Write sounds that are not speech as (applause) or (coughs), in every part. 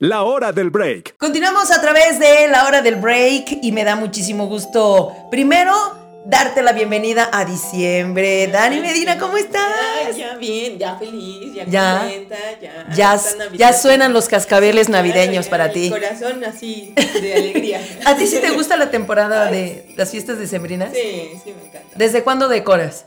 La hora del break. Continuamos a través de la hora del break y me da muchísimo gusto. Primero, darte la bienvenida a diciembre. Dani Medina, ¿cómo estás? ya bien, ya feliz, ya, Ya. contenta, ya. Ya, suenan los cascabeles navideños para ti. Corazón así de alegría. (laughs) ¿A ti sí te (laughs) gusta la temporada de las fiestas decembrinas? Sí, sí, me encanta. ¿Desde cuándo decoras?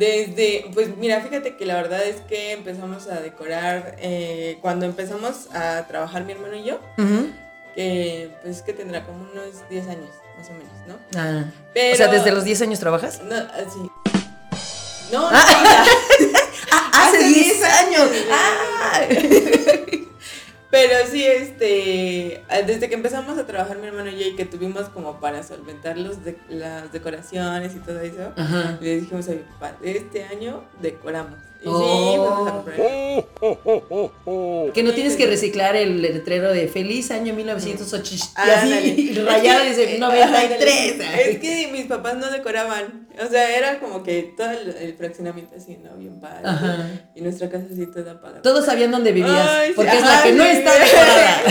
Desde, pues mira, fíjate que la verdad es que empezamos a decorar eh, cuando empezamos a trabajar mi hermano y yo, Ujú. que pues que tendrá como unos 10 años, más o menos, ¿no? Ah. Pero, O sea, ¿desde los 10 años trabajas? No, así. No, Ah. mira. (laughs) Ah, hace Hace 10 10 años. años. Ah. (laughs) Pero sí, este, desde que empezamos a trabajar mi hermano y yo y que tuvimos como para solventar los de- las decoraciones y todo eso, Ajá. le dijimos a mi papá, este año decoramos. Y sí, Oh. fuimos a comprar. Que no tienes que reciclar el letrero de Feliz año 1980 y Ándale. así (laughs) rayado dice 93. Es que mis papás no decoraban. O sea, era como que todo el, el fraccionamiento así, ¿no? Bien padre. Ajá. Y nuestra casa así toda apagada. Todos sabían dónde vivías, Ay, sí. porque es la que no está decorada.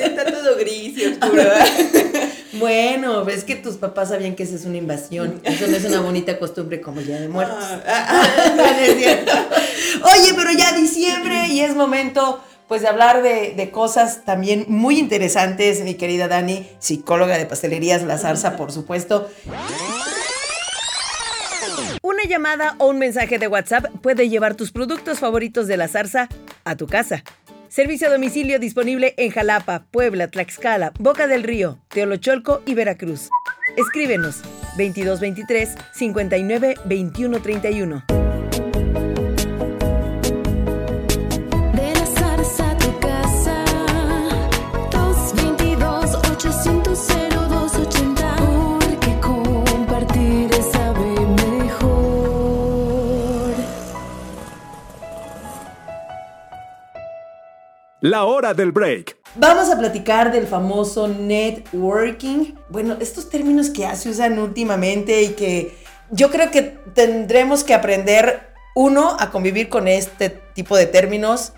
(laughs) Está todo gris y oscuro. (laughs) Bueno, ves que tus papás sabían que esa es una invasión. (laughs) Eso no es una bonita costumbre como Día de Muertos. Ah, ah, es cierto. Oye, pero ya diciembre y es momento pues de hablar de, de cosas también muy interesantes, mi querida Dani, psicóloga de pastelerías La Zarza, por supuesto. Una llamada o un mensaje de WhatsApp puede llevar tus productos favoritos de La Zarza a tu casa. Servicio a domicilio disponible en Jalapa, Puebla, Tlaxcala, Boca del Río, Teolocholco y Veracruz. Escríbenos 2223 59 21 31. La hora del break. Vamos a platicar del famoso networking. Bueno, estos términos que ya se usan últimamente y que yo creo que tendremos que aprender, uno, a convivir con este tipo de términos,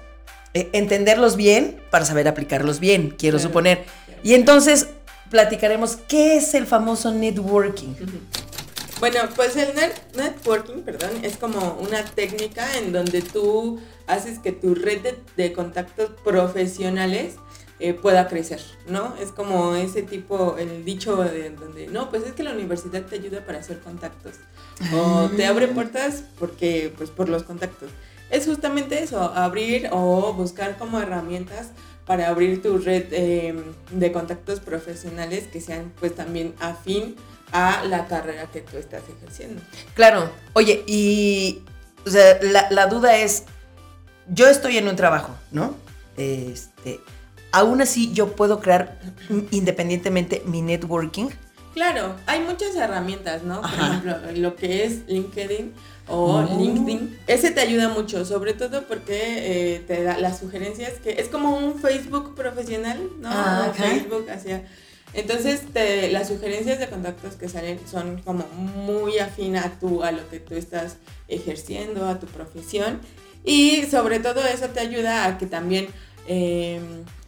eh, entenderlos bien para saber aplicarlos bien, quiero Claro. suponer. Y entonces platicaremos qué es el famoso networking. Bueno, pues el net- networking, perdón, es como una técnica en donde tú haces que tu red de, de contactos profesionales eh, pueda crecer, ¿no? Es como ese tipo, el dicho de donde, no, pues es que la universidad te ayuda para hacer contactos. O te abre puertas porque, pues por los contactos. Es justamente eso, abrir o buscar como herramientas para abrir tu red eh, de contactos profesionales que sean pues también afín a la carrera que tú estás ejerciendo. Claro, oye, y o sea, la, la duda es, yo estoy en un trabajo, ¿no? Este, aún así yo puedo crear independientemente mi networking. Claro, hay muchas herramientas, ¿no? Por ejemplo, lo que es LinkedIn o Oh. LinkedIn. Ese te ayuda mucho, sobre todo porque eh, te da las sugerencias que es como un Facebook profesional, ¿no? Ah, O ok. Facebook hacia... Entonces, las sugerencias de contactos que salen son como muy afín a, tu, a lo que tú estás ejerciendo, a tu profesión. Y sobre todo eso te ayuda a que también, eh,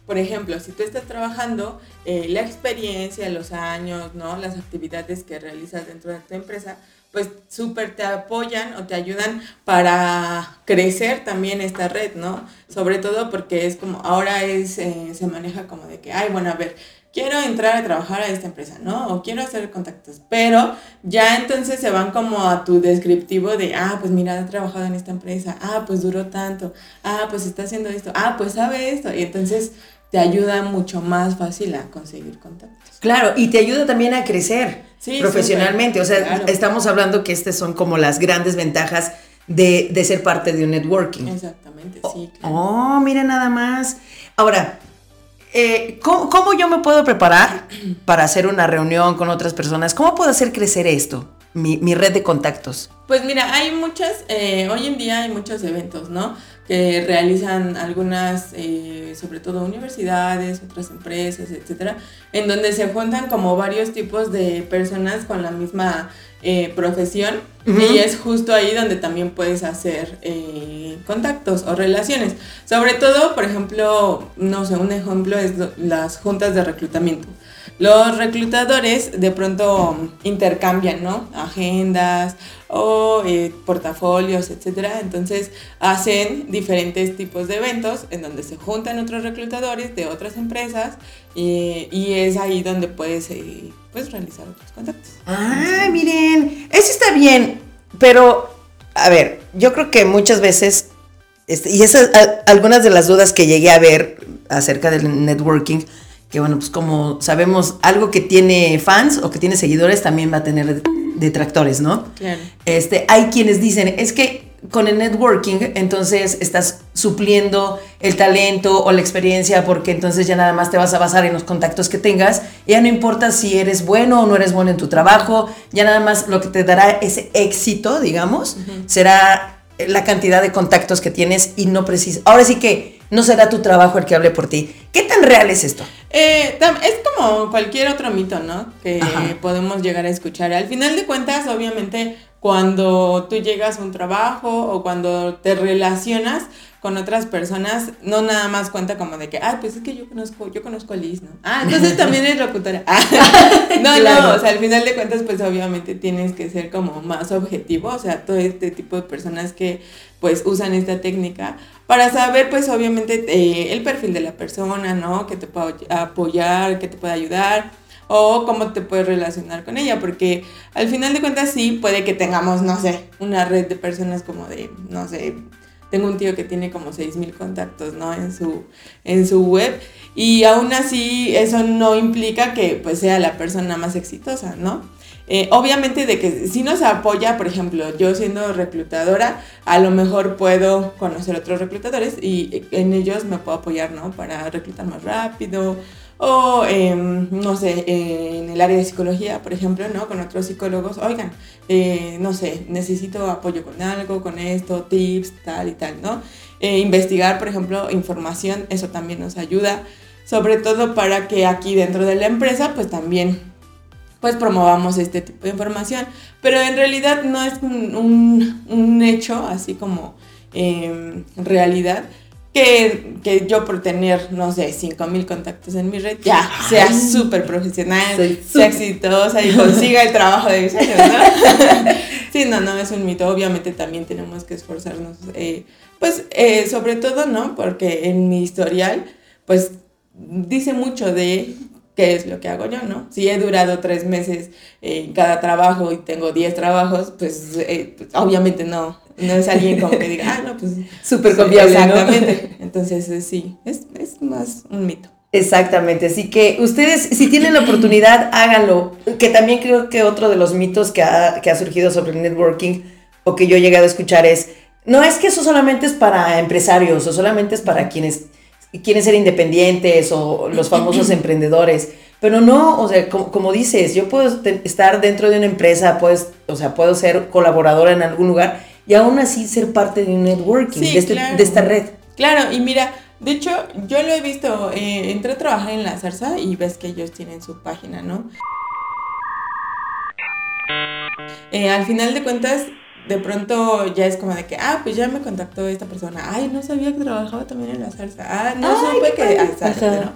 por ejemplo, si tú estás trabajando, eh, la experiencia, los años, ¿no? Las actividades que realizas dentro de tu empresa, pues súper te apoyan o te ayudan para crecer también esta red, ¿no? Sobre todo porque es como, ahora es, eh, se maneja como de que, ay, bueno, a ver, quiero entrar a trabajar a esta empresa, ¿no? O quiero hacer contactos, pero ya entonces se van como a tu descriptivo de, ah, pues mira, ha trabajado en esta empresa, ah, pues duró tanto, ah, pues está haciendo esto, ah, pues sabe esto, y entonces te ayuda mucho más fácil a conseguir contactos. Claro, y te ayuda también a crecer Sí, profesionalmente. o sea, claro. estamos hablando que estas son como las grandes ventajas de, de ser parte de un networking. Exactamente, sí, claro. Oh, mira nada más. Ahora, eh, ¿cómo, cómo yo me puedo preparar para hacer una reunión con otras personas? ¿Cómo puedo hacer crecer esto? Mi, mi red de contactos? Pues mira, hay muchas, eh, hoy en día hay muchos eventos, ¿no? Que realizan algunas, eh, sobre todo universidades, otras empresas, etcétera, en donde se juntan como varios tipos de personas con la misma eh, profesión y es justo ahí donde también puedes hacer eh, contactos o relaciones. Sobre todo, por ejemplo, no sé, un ejemplo es las juntas de reclutamiento. Los reclutadores de pronto intercambian, ¿no? Agendas o eh, portafolios, etcétera. Entonces hacen diferentes tipos de eventos en donde se juntan otros reclutadores de otras empresas y, y es ahí donde puedes eh, pues, realizar otros contactos. Ah, miren, eso está bien, pero a ver, yo creo que muchas veces, este, y esas algunas de las dudas que llegué a ver acerca del networking, que bueno, pues como sabemos, algo que tiene fans o que tiene seguidores también va a tener detractores, ¿no? Claro. Este, hay quienes dicen, es que con el networking, entonces estás supliendo el talento o la experiencia, porque entonces ya nada más te vas a basar en los contactos que tengas. Ya no importa si eres bueno o no eres bueno en tu trabajo, ya nada más lo que te dará ese éxito, digamos, será la cantidad de contactos que tienes y no precis Ahora sí que no será tu trabajo el que hable por ti. ¿Qué tan real es esto? Eh, es como cualquier otro mito, ¿no? Que Ajá. podemos llegar a escuchar. Al final de cuentas, obviamente, cuando tú llegas a un trabajo o cuando te relacionas con otras personas, no nada más cuenta como de que, ah, pues es que yo conozco, yo conozco a Liz, ¿no? Ah, entonces (laughs) también es locutora. (laughs) Ah, no, Claro. no, o sea, al final de cuentas, pues obviamente tienes que ser como más objetivo, o sea, todo este tipo de personas que pues usan esta técnica para saber pues obviamente eh, el perfil de la persona, ¿no? Que te pueda apoyar, que te pueda ayudar o cómo te puedes relacionar con ella, porque al final de cuentas sí puede que tengamos, no sé, una red de personas como de, no sé, tengo un tío que tiene como 6000 contactos, ¿no? En su, en su web. Y aún así, eso no implica que pues sea la persona más exitosa, ¿no? Eh, obviamente de que si nos apoya, por ejemplo, yo siendo reclutadora, a lo mejor puedo conocer otros reclutadores y en ellos me puedo apoyar, ¿no? Para reclutar más rápido o, em, no sé, eh, en el área de psicología, por ejemplo, ¿no? Con otros psicólogos, oigan, eh, no sé, necesito apoyo con algo, con esto, tips, tal y tal, ¿no? Eh, investigar, por ejemplo, información, eso también nos ayuda, sobre todo para que aquí dentro de la empresa, pues también pues promovamos este tipo de información. Pero en realidad no es un, un- un hecho, así como eh, realidad, que, que yo por tener, no sé, 5000 contactos en mi red, ya sea súper profesional, Soy sea exitosa y consiga el trabajo de mis sueños, ¿no? (laughs) sí, no, no es un mito. Obviamente también tenemos que esforzarnos, eh, pues eh, sobre todo, ¿no? Porque en mi historial, pues dice mucho de qué es lo que hago yo, ¿no? Si he durado tres meses en cada trabajo y tengo 10 trabajos, pues, eh, pues, obviamente no, no es alguien como que diga, ah, no, pues... (laughs) Súper confiable, ¿no? Exactamente. Entonces, eh, sí, es, es más un mito. Exactamente, así que ustedes si tienen la oportunidad, háganlo. Que también creo que otro de los mitos que ha, que ha surgido sobre el networking o que yo he llegado a escuchar es, no es que eso solamente es para empresarios o solamente es para quienes quieren ser independientes o los famosos (clears throat) emprendedores, pero no, o sea, como, como dices, yo puedo estar dentro de una empresa, pues, o sea, puedo ser colaboradora en algún lugar y aún así ser parte de un networking, Sí, de, este- claro. de esta red. Claro, y mira, de hecho, yo lo he visto, eh, entré a trabajar en la Zarza y ves que ellos tienen su página, ¿no? Eh, al final de cuentas, de pronto ya es como de que, ah, pues ya me contactó esta persona, ay, no sabía que trabajaba también en la Zarza, ah, no Ay, supe que... ah, Ajá. ¿no?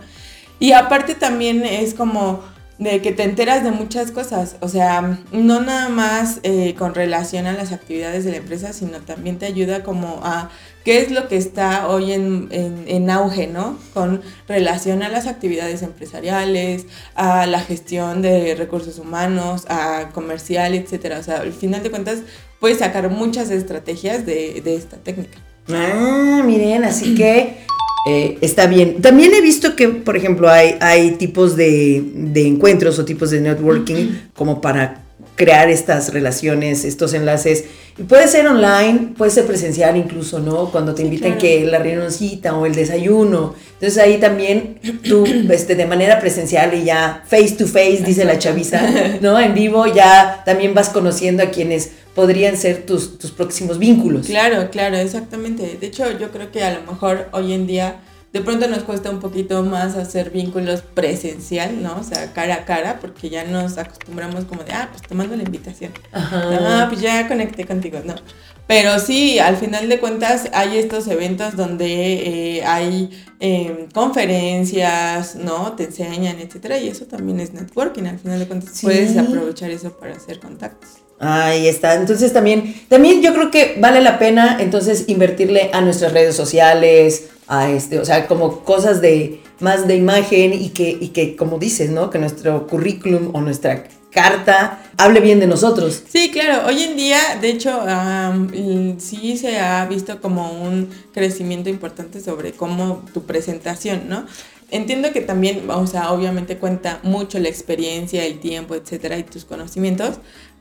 Y aparte también es como de que te enteras de muchas cosas, o sea, no nada más eh, con relación a las actividades de la empresa, sino también te ayuda como a qué es lo que está hoy en, en- auge, ¿no? Con relación a las actividades empresariales, a la gestión de recursos humanos, a comercial, etcétera. O sea, al final de cuentas puedes sacar muchas estrategias de, de esta técnica. Ah, miren, así que eh, está bien. También he visto que, por ejemplo, hay, hay tipos de, de encuentros o tipos de networking como para crear estas relaciones, estos enlaces. Y puede ser online, puede ser presencial incluso, ¿no? Cuando te invitan claro. que la reunioncita o el desayuno. Entonces ahí también tú, (coughs) este, de manera presencial y ya face to face, dice la chaviza, (laughs) ¿no? En vivo ya también vas conociendo a quienes podrían ser tus, tus próximos vínculos. Claro, claro, exactamente. De hecho, yo creo que a lo mejor hoy en día de pronto nos cuesta un poquito más hacer vínculos presencial, ¿no? O sea, cara a cara, porque ya nos acostumbramos como de, ah, pues te mando la invitación. Ajá. Ah, pues ya conecté contigo, no. Pero sí, al final de cuentas hay estos eventos donde eh, hay eh, conferencias, ¿no? Te enseñan, etcétera, y eso también es networking. Al final de cuentas Sí. puedes aprovechar eso para hacer contactos. Ahí está. Entonces también, también yo creo que vale la pena entonces invertirle a nuestras redes sociales, a este, o sea, como cosas de más de imagen y que, y que como dices, ¿no? Que nuestro currículum o nuestra carta hable bien de nosotros. Sí, claro. Hoy en día, de hecho, sí se ha visto como un crecimiento importante sobre cómo tu presentación, ¿no? Entiendo que también, o sea, obviamente cuenta mucho la experiencia, el tiempo, etcétera, y tus conocimientos,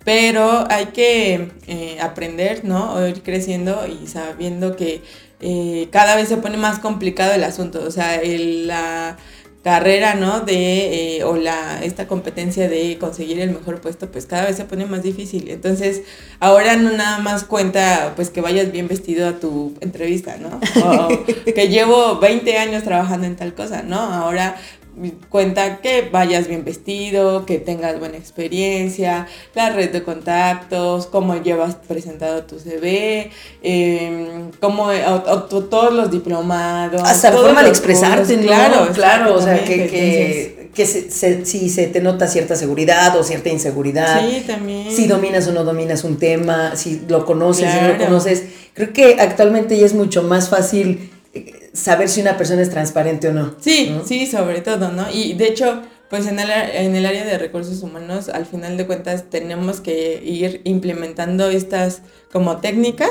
pero hay que eh, aprender, ¿no? O ir creciendo y sabiendo que eh, cada vez se pone más complicado el asunto, o sea, el- la carrera, ¿no? De, eh, o la, esta competencia de conseguir el mejor puesto, pues cada vez se pone más difícil. Entonces, ahora no nada más cuenta, pues que vayas bien vestido a tu entrevista, ¿no? O (laughs) que llevo 20 años trabajando en tal cosa, ¿no? Ahora cuenta que vayas bien vestido, que tengas buena experiencia, la red de contactos, cómo llevas presentado tu CV, eh, cómo o- o- to- todos los diplomados. Hasta la forma de expresarte, cursos, ¿no? Claro, claro, o sea, que, que, que se- se- si se te nota cierta seguridad o cierta inseguridad. Sí, también. Si dominas o no dominas un tema, si lo conoces, si no lo Claro. conoces. Creo que actualmente ya es mucho más fácil saber si una persona es transparente o no. Sí, ¿no? sí, sobre todo, ¿no? Y de hecho, pues en el, en el área de recursos humanos, al final de cuentas, tenemos que ir implementando estas como técnicas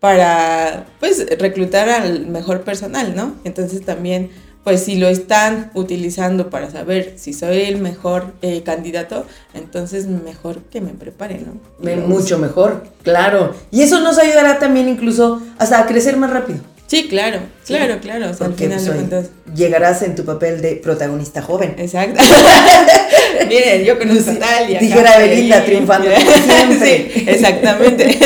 para, pues, reclutar al mejor personal, ¿no? Entonces también, pues, si lo están utilizando para saber si soy el mejor eh, candidato, entonces mejor que me prepare, ¿no? Mucho mejor, claro. Y eso nos ayudará también incluso hasta a crecer más rápido. Sí, claro, Sí. claro, claro. O sea, al final pues, de cuentas. llegarás en tu papel de protagonista joven. Exacto. (laughs) Miren, yo conozco a tal y acá, Dijera Belinda, triunfando como siempre. (laughs) Sí, exactamente. (laughs)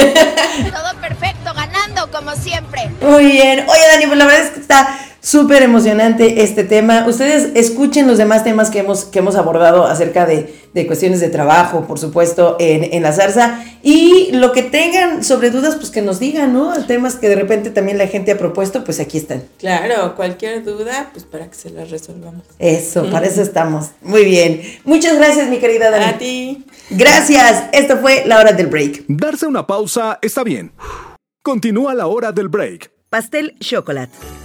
Todo perfecto, ganando como siempre. Muy bien. Oye, Dani, pues la verdad es que está súper emocionante este tema. Ustedes escuchen los demás temas que hemos, que hemos abordado acerca de, de cuestiones de trabajo, por supuesto, en, en la zarza. Y lo que tengan sobre dudas, pues que nos digan, ¿no? Temas que de repente también la gente ha propuesto, pues aquí están. Claro, cualquier duda, pues para que se la resolvamos. Eso, (laughs) para eso estamos. Muy bien. Muchas gracias, mi querida Dani. A ti. Gracias. Esto fue la hora del break. Darse una pausa está bien. Continúa la hora del break. Pastel Chocolate.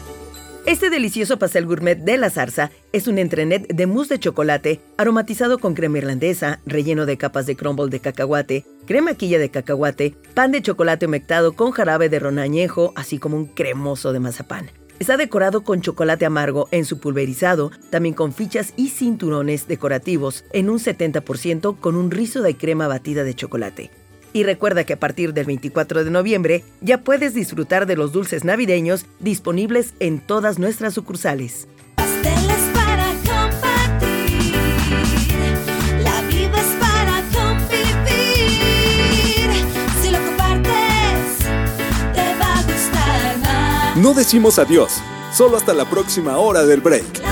Este delicioso pastel gourmet de la zarza es un entrenet de mousse de chocolate aromatizado con crema irlandesa, relleno de capas de crumble de cacahuate, crema quilla de cacahuate, pan de chocolate humectado con jarabe de ron añejo, así como un cremoso de mazapán. Está decorado con chocolate amargo en su pulverizado, también con fichas y cinturones decorativos en un 70% con un rizo de crema batida de chocolate. Y recuerda que a partir del 24 de noviembre ya puedes disfrutar de los dulces navideños disponibles en todas nuestras sucursales. Pasteles para compartir. La vida es para convivir. Si lo compartes, te va a gustar más. No decimos adiós, solo hasta la próxima hora del break.